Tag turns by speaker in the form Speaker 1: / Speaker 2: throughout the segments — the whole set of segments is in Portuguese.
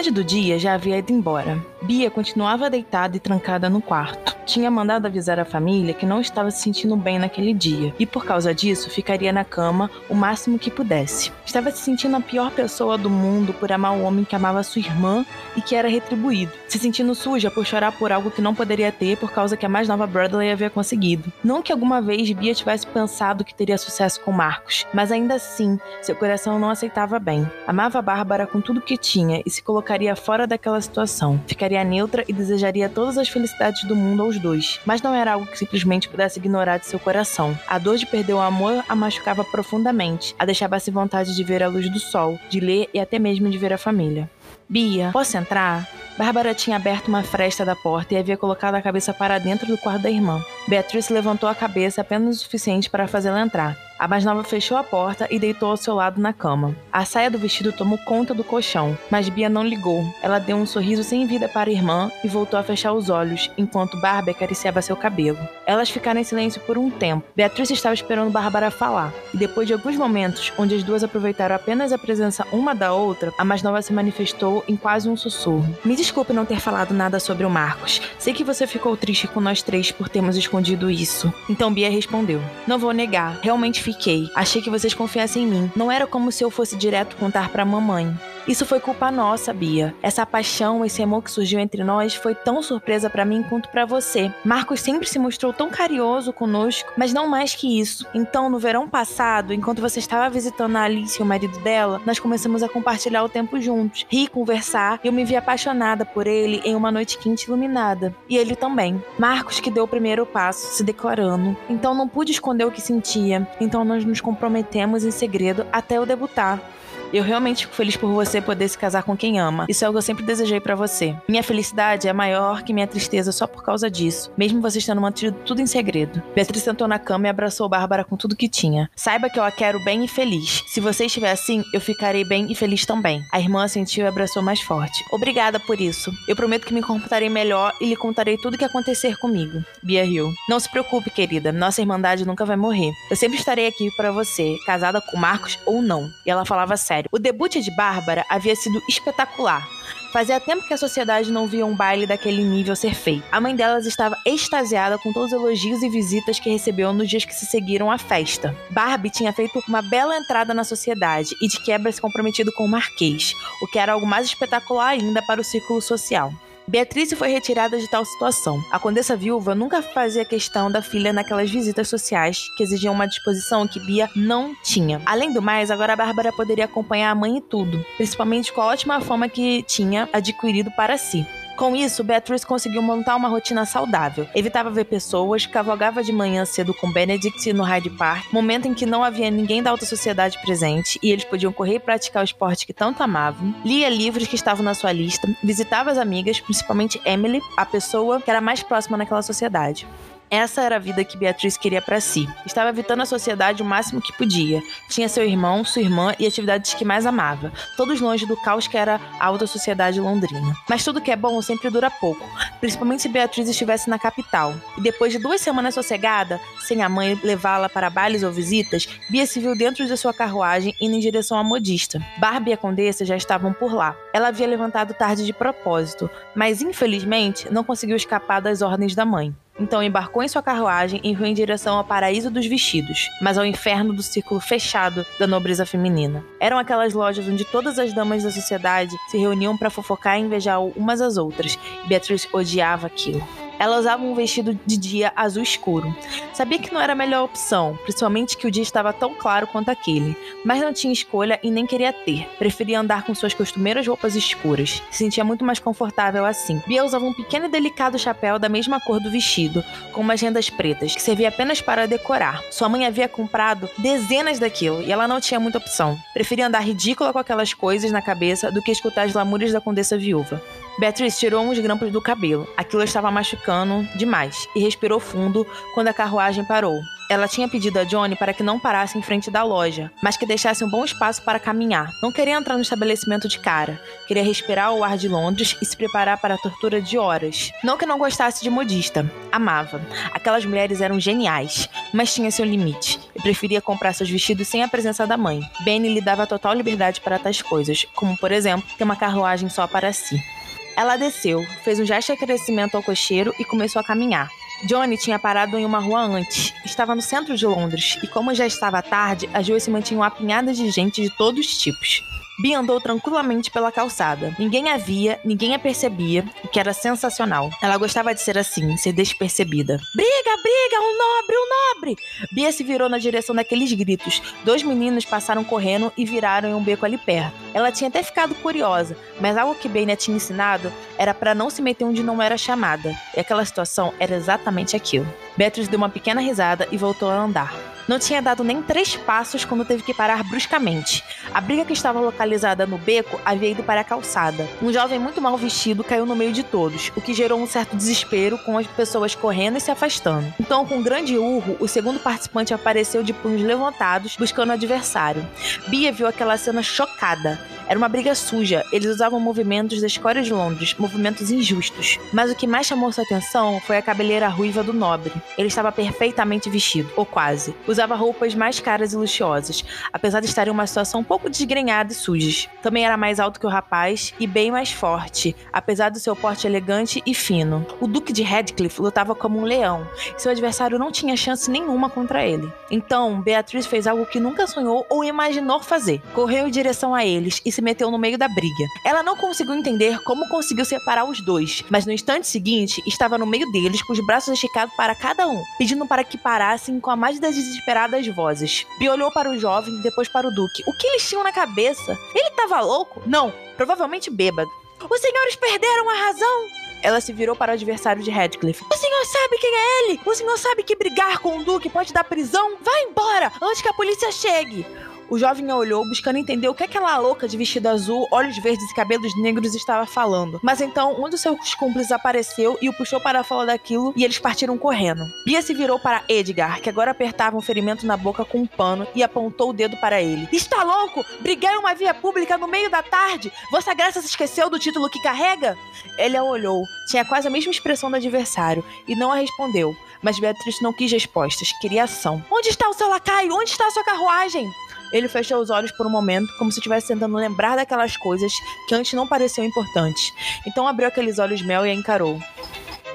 Speaker 1: Metade do dia já havia ido embora. Bia continuava deitada e trancada no quarto. Tinha mandado avisar a família que não estava se sentindo bem naquele dia e, por causa disso, ficaria na cama o máximo que pudesse. Estava se sentindo a pior pessoa do mundo por amar o homem que amava sua irmã e que era retribuído. Se sentindo suja por chorar por algo que não poderia ter por causa que a mais nova Bradley havia conseguido. Não que alguma vez Bia tivesse pensado que teria sucesso com Marcos, mas ainda assim, seu coração não aceitava bem. Amava a Bárbara com tudo que tinha e se colocaria fora daquela situação. Ficaria neutra e desejaria todas as felicidades do mundo aos dois, mas não era algo que simplesmente pudesse ignorar de seu coração. A dor de perder o amor a machucava profundamente, a deixava sem vontade de ver a luz do sol, de ler e até mesmo de ver a família. Bia, posso entrar? Bárbara tinha aberto uma fresta da porta e havia colocado a cabeça para dentro do quarto da irmã. Beatriz levantou a cabeça apenas o suficiente para fazê-la entrar. A mais nova fechou a porta e deitou ao seu lado na cama. A saia do vestido tomou conta do colchão, mas Bia não ligou. Ela deu um sorriso sem vida para a irmã e voltou a fechar os olhos, enquanto Barbie acariciava seu cabelo. Elas ficaram em silêncio por um tempo. Beatriz estava esperando Bárbara falar, e depois de alguns momentos, onde as duas aproveitaram apenas a presença uma da outra, a mais nova se manifestou em quase um sussurro. Me desculpe não ter falado nada sobre o Marcos. Sei que você ficou triste com nós três por termos escondido isso. Então Bia respondeu: Não vou negar, realmente fiquei. Achei que vocês confiassem em mim. Não era como se eu fosse direto contar para mamãe. Isso foi culpa nossa, Bia. Essa paixão, esse amor que surgiu entre nós foi tão surpresa para mim quanto para você. Marcos sempre se mostrou tão carinhoso conosco, mas não mais que isso. Então, no verão passado, enquanto você estava visitando a Alice e o marido dela, nós começamos a compartilhar o tempo juntos, rir, conversar, e eu me vi apaixonada por ele em uma noite quente iluminada. E ele também. Marcos que deu o primeiro passo, se declarando. Então não pude esconder o que sentia. Então nós nos comprometemos em segredo até eu debutar. Eu realmente fico feliz por você poder se casar com quem ama. Isso é algo que eu sempre desejei para você. Minha felicidade é maior que minha tristeza só por causa disso, mesmo você estando mantido tudo em segredo. Beatriz sentou na cama e abraçou Bárbara com tudo que tinha. Saiba que eu a quero bem e feliz. Se você estiver assim, eu ficarei bem e feliz também. A irmã sentiu e abraçou mais forte. Obrigada por isso. Eu prometo que me comportarei melhor e lhe contarei tudo o que acontecer comigo. Bia riu. Não se preocupe, querida. Nossa irmandade nunca vai morrer. Eu sempre estarei aqui para você, casada com Marcos ou não. E ela falava sério sério. O debut de Bárbara havia sido espetacular. Fazia tempo que a sociedade não via um baile daquele nível ser feito. A mãe delas estava extasiada com todos os elogios e visitas que recebeu nos dias que se seguiram à festa. Barbie tinha feito uma bela entrada na sociedade e de quebra se comprometido com o Marquês, o que era algo mais espetacular ainda para o círculo social. Beatriz foi retirada de tal situação. A condessa viúva nunca fazia questão da filha naquelas visitas sociais que exigiam uma disposição que Bia não tinha. Além do mais, agora a Bárbara poderia acompanhar a mãe e tudo, principalmente com a ótima fama que tinha adquirido para si. Com isso, Beatrice conseguiu montar uma rotina saudável. Evitava ver pessoas, cavalgava de manhã cedo com Benedict no Hyde Park, momento em que não havia ninguém da alta sociedade presente e eles podiam correr e praticar o esporte que tanto amavam. Lia livros que estavam na sua lista, visitava as amigas, principalmente Emily, a pessoa que era mais próxima naquela sociedade. Essa era a vida que Beatriz queria para si. Estava evitando a sociedade o máximo que podia. Tinha seu irmão, sua irmã e atividades que mais amava, todos longe do caos que era a alta sociedade londrina. Mas tudo que é bom sempre dura pouco, principalmente se Beatriz estivesse na capital. E depois de duas semanas sossegada, sem a mãe levá-la para bailes ou visitas, Bia se viu dentro de sua carruagem indo em direção à modista. Barbie e a condessa já estavam por lá. Ela havia levantado tarde de propósito, mas infelizmente não conseguiu escapar das ordens da mãe. Então embarcou em sua carruagem e foi em direção ao paraíso dos vestidos, mas ao inferno do círculo fechado da nobreza feminina. Eram aquelas lojas onde todas as damas da sociedade se reuniam para fofocar e invejar umas às outras, Beatriz odiava aquilo. Ela usava um vestido de dia azul escuro. Sabia que não era a melhor opção, principalmente que o dia estava tão claro quanto aquele, mas não tinha escolha e nem queria ter. Preferia andar com suas costumeiras roupas escuras. Se sentia muito mais confortável assim. Bia usava um pequeno e delicado chapéu da mesma cor do vestido, com umas rendas pretas, que servia apenas para decorar. Sua mãe havia comprado dezenas daquilo e ela não tinha muita opção. Preferia andar ridícula com aquelas coisas na cabeça do que escutar as lamúrias da condessa viúva. Beatriz tirou uns grampos do cabelo. Aquilo estava machucando demais e respirou fundo quando a carruagem parou. Ela tinha pedido a Johnny para que não parasse em frente da loja, mas que deixasse um bom espaço para caminhar. Não queria entrar no estabelecimento de cara. Queria respirar o ar de Londres e se preparar para a tortura de horas. Não que não gostasse de modista. Amava. Aquelas mulheres eram geniais, mas tinha seu limite. E preferia comprar seus vestidos sem a presença da mãe. Benny lhe dava total liberdade para tais coisas, como, por exemplo, ter uma carruagem só para si. Ela desceu, fez um gesto de agradecimento ao cocheiro e começou a caminhar. Johnny tinha parado em uma rua antes. Estava no centro de Londres e, como já estava tarde, as ruas se mantinham apinhadas de gente de todos os tipos. Bia andou tranquilamente pela calçada. Ninguém a via, ninguém a percebia, o que era sensacional. Ela gostava de ser assim, ser despercebida. Briga, briga, um nobre, um nobre! Bia se virou na direção daqueles gritos. Dois meninos passaram correndo e viraram em um beco ali perto. Ela tinha até ficado curiosa, mas algo que Benia tinha ensinado era para não se meter onde não era chamada. E aquela situação era exatamente aquilo. Beatriz deu uma pequena risada e voltou a andar. Não tinha dado nem três passos quando teve que parar bruscamente. A briga que estava localizada no beco havia ido para a calçada. Um jovem muito mal vestido caiu no meio de todos, o que gerou um certo desespero com as pessoas correndo e se afastando. Então, com um grande urro, o segundo participante apareceu de punhos levantados, buscando o adversário. Bia viu aquela cena chocada. Era uma briga suja, eles usavam movimentos da escória de Londres, movimentos injustos. Mas o que mais chamou sua atenção foi a cabeleira ruiva do nobre. Ele estava perfeitamente vestido, ou quase. Usava roupas mais caras e luxuosas, apesar de estar em uma situação um pouco desgrenhada e sujas. Também era mais alto que o rapaz e bem mais forte, apesar do seu porte elegante e fino. O Duque de Radcliffe lutava como um leão, e seu adversário não tinha chance nenhuma contra ele. Então, Beatriz fez algo que nunca sonhou ou imaginou fazer. Correu em direção a eles e se meteu no meio da briga. Ela não conseguiu entender como conseguiu separar os dois, mas no instante seguinte estava no meio deles com os braços esticados para cada um, pedindo para que parassem com a mais desesperada desesperadas vozes. Bia olhou para o jovem, depois para o Duque. O que eles tinham na cabeça? Ele estava louco? Não, provavelmente bêbado. Os senhores perderam a razão? Ela se virou para o adversário de Radcliffe. O senhor sabe quem é ele? O senhor sabe que brigar com o Duque pode dar prisão? Vá embora antes que a polícia chegue. O jovem a olhou, buscando entender o que aquela louca de vestido azul, olhos verdes e cabelos negros estava falando. Mas então um dos seus cúmplices apareceu e o puxou para falar daquilo e eles partiram correndo. Bia se virou para Edgar, que agora apertava um ferimento na boca com um pano e apontou o dedo para ele. Está louco? Briguei uma via pública no meio da tarde? Vossa Graça se esqueceu do título que carrega? Ele a olhou, tinha quase a mesma expressão do adversário e não a respondeu. Mas Beatriz não quis respostas, queria ação. Onde está o seu lacaio? Onde está a sua carruagem? Ele fechou os olhos por um momento, como se estivesse tentando lembrar daquelas coisas que antes não pareciam importantes. Então abriu aqueles olhos mel e a encarou.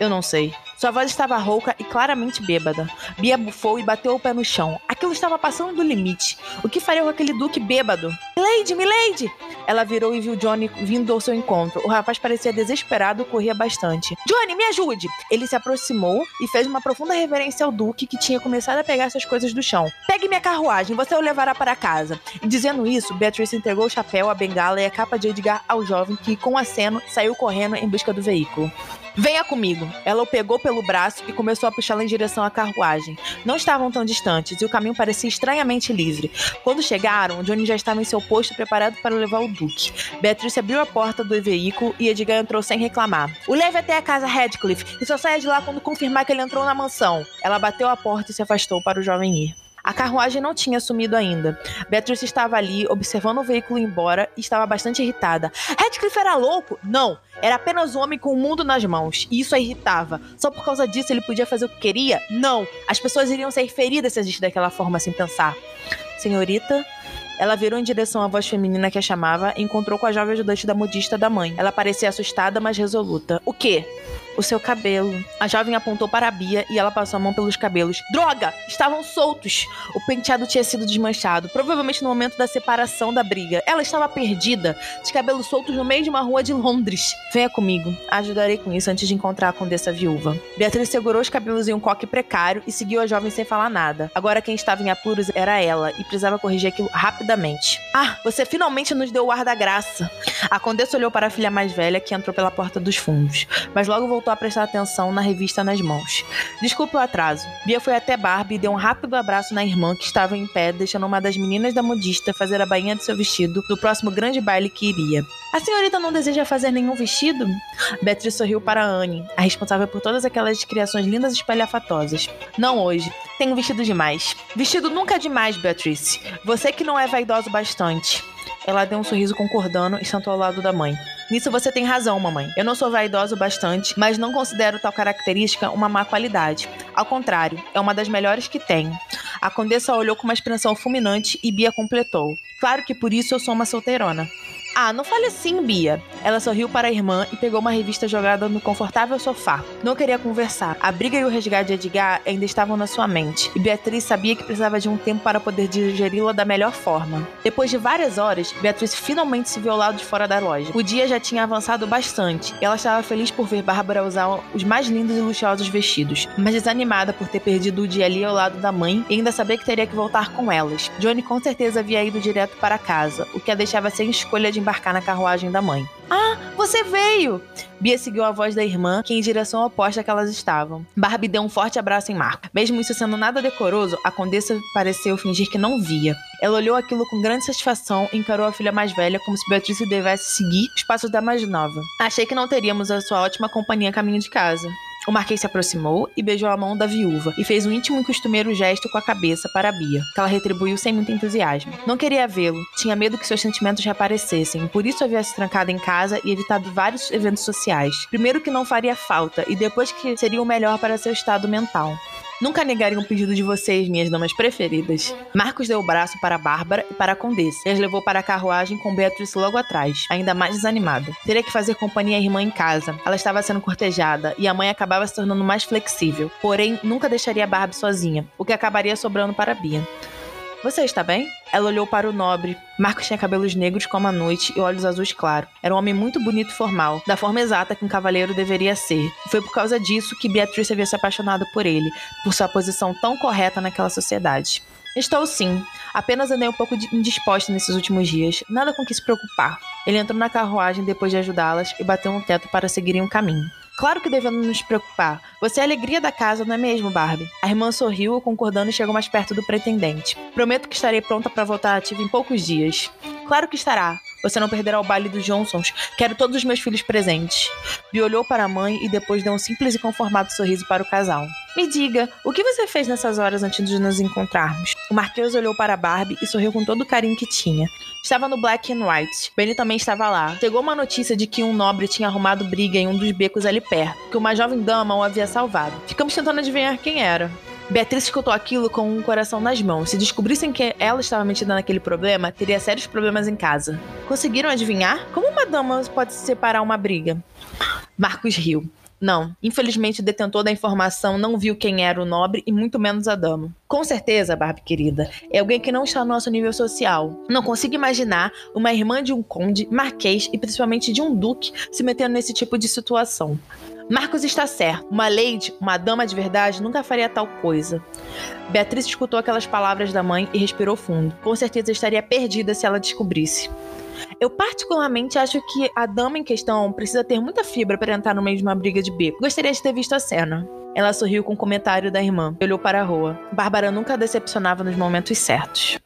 Speaker 1: Eu não sei. Sua voz estava rouca e claramente bêbada. Bia bufou e bateu o pé no chão. Aquilo estava passando do limite. O que faria com aquele duque bêbado? Milady, Milady! Ela virou e viu Johnny vindo ao seu encontro. O rapaz parecia desesperado e corria bastante. Johnny, me ajude! Ele se aproximou e fez uma profunda reverência ao duque que tinha começado a pegar suas coisas do chão. Pegue minha carruagem, você o levará para casa. E dizendo isso, Beatrice entregou o chapéu, a bengala e a capa de Edgar ao jovem que, com aceno, saiu correndo em busca do veículo. Venha comigo. Ela o pegou pelo braço e começou a puxá-lo em direção à carruagem. Não estavam tão distantes e o caminho parecia estranhamente livre. Quando chegaram, Johnny já estava em seu posto preparado para levar o Duque. Beatrice abriu a porta do veículo e Edgar entrou sem reclamar. O leve até a casa Radcliffe e só saia de lá quando confirmar que ele entrou na mansão. Ela bateu a porta e se afastou para o jovem ir. A carruagem não tinha sumido ainda. Beatrice estava ali, observando o veículo embora e estava bastante irritada. Radcliffe era louco? Não. Era apenas um homem com o mundo nas mãos. E isso a irritava. Só por causa disso ele podia fazer o que queria? Não. As pessoas iriam ser feridas se agisse daquela forma sem pensar. Senhorita, ela virou em direção à voz feminina que a chamava e encontrou com a jovem ajudante da modista da mãe. Ela parecia assustada, mas resoluta. O quê? o seu cabelo. A jovem apontou para a Bia e ela passou a mão pelos cabelos. Droga! Estavam soltos! O penteado tinha sido desmanchado, provavelmente no momento da separação da briga. Ela estava perdida, de cabelos soltos no meio de uma rua de Londres. Venha comigo, ajudarei com isso antes de encontrar a condessa viúva. Beatriz segurou os cabelos em um coque precário e seguiu a jovem sem falar nada. Agora quem estava em apuros era ela e precisava corrigir aquilo rapidamente. Ah, você finalmente nos deu o ar da graça. A condessa olhou para a filha mais velha que entrou pela porta dos fundos, mas logo voltou a prestar atenção na revista nas mãos. Desculpe o atraso. Bia foi até Barbie e deu um rápido abraço na irmã que estava em pé, deixando uma das meninas da modista fazer a bainha de seu vestido do próximo grande baile que iria. A senhorita não deseja fazer nenhum vestido? Beatriz sorriu para Anne, a responsável por todas aquelas criações lindas e espalhafatosas. Não hoje. Tenho vestido demais. Vestido nunca é demais, Beatrice. Você que não é vaidoso bastante. Ela deu um sorriso concordando e sentou ao lado da mãe. Nisso você tem razão, mamãe. Eu não sou vaidosa o bastante, mas não considero tal característica uma má qualidade. Ao contrário, é uma das melhores que tenho. A condessa olhou com uma expressão fulminante e Bia completou. Claro que por isso eu sou uma solteirona. Ah, não fale assim, Bia. Ela sorriu para a irmã e pegou uma revista jogada no confortável sofá. Não queria conversar. A briga e o resgate de Edgar ainda estavam na sua mente, e Beatriz sabia que precisava de um tempo para poder digeri-la da melhor forma. Depois de várias horas, Beatriz finalmente se viu lado de fora da loja. O dia já tinha avançado bastante, e ela estava feliz por ver Bárbara usar os mais lindos e luxuosos vestidos, mas desanimada por ter perdido o dia ali ao lado da mãe e ainda saber que teria que voltar com elas. Johnny com certeza havia ido direto para casa, o que a deixava sem escolha de embarcar na carruagem da mãe. Ah, você veio! Bia seguiu a voz da irmã, que em direção oposta que elas estavam. Barbie deu um forte abraço em Marco. Mesmo isso sendo nada decoroso, a condessa pareceu fingir que não via. Ela olhou aquilo com grande satisfação e encarou a filha mais velha como se Beatrice devesse seguir os passos da mais nova. Achei que não teríamos a sua ótima companhia caminho de casa. O marquês se aproximou e beijou a mão da viúva e fez um íntimo e costumeiro gesto com a cabeça para a Bia, que ela retribuiu sem muito entusiasmo. Não queria vê-lo, tinha medo que seus sentimentos reaparecessem, por isso havia se trancado em casa e evitado vários eventos sociais. Primeiro que não faria falta e depois que seria o melhor para seu estado mental. Nunca negaria um pedido de vocês, minhas damas preferidas. Marcos deu o braço para Bárbara e para a Condessa e as levou para a carruagem com Beatrice logo atrás, ainda mais desanimada. Teria que fazer companhia à irmã em casa. Ela estava sendo cortejada e a mãe acabava se tornando mais flexível. Porém, nunca deixaria Barbie sozinha, o que acabaria sobrando para Bia. Você está bem? Ela olhou para o nobre. Marcos tinha cabelos negros como a noite e olhos azuis claros. Era um homem muito bonito e formal, da forma exata que um cavaleiro deveria ser. E foi por causa disso que Beatriz havia se apaixonado por ele, por sua posição tão correta naquela sociedade. Estou sim. Apenas andei um pouco indisposta nesses últimos dias. Nada com que se preocupar. Ele entrou na carruagem depois de ajudá-las e bateu no teto para seguirem o caminho. Claro que devemos nos preocupar. Você é a alegria da casa, não é mesmo, Barbie? A irmã sorriu, concordando e chegou mais perto do pretendente. Prometo que estarei pronta para voltar ativa em poucos dias. Claro que estará. Você não perderá o baile dos Johnsons. Quero todos os meus filhos presentes. Bi olhou para a mãe e depois deu um simples e conformado sorriso para o casal. Me diga, o que você fez nessas horas antes de nos encontrarmos? O Marquês olhou para Barbie e sorriu com todo o carinho que tinha. Estava no Black and White. Benny também estava lá. Chegou uma notícia de que um nobre tinha arrumado briga em um dos becos ali perto, que uma jovem dama o havia salvado. Ficamos tentando adivinhar quem era. Beatriz escutou aquilo com um coração nas mãos. Se descobrissem que ela estava metida naquele problema, teria sérios problemas em casa. Conseguiram adivinhar? Como uma dama pode separar uma briga? Marcos riu. Não, infelizmente o detentor da informação não viu quem era o nobre e muito menos a dama. Com certeza, Barbie querida, é alguém que não está no nosso nível social. Não consigo imaginar uma irmã de um conde, marquês e principalmente de um duque se metendo nesse tipo de situação. Marcos está certo. Uma lady, uma dama de verdade, nunca faria tal coisa. Beatriz escutou aquelas palavras da mãe e respirou fundo. Com certeza estaria perdida se ela descobrisse. Eu particularmente acho que a dama em questão precisa ter muita fibra para entrar no meio de uma briga de beco. Gostaria de ter visto a cena. Ela sorriu com o um comentário da irmã olhou para a rua. Bárbara nunca decepcionava nos momentos certos.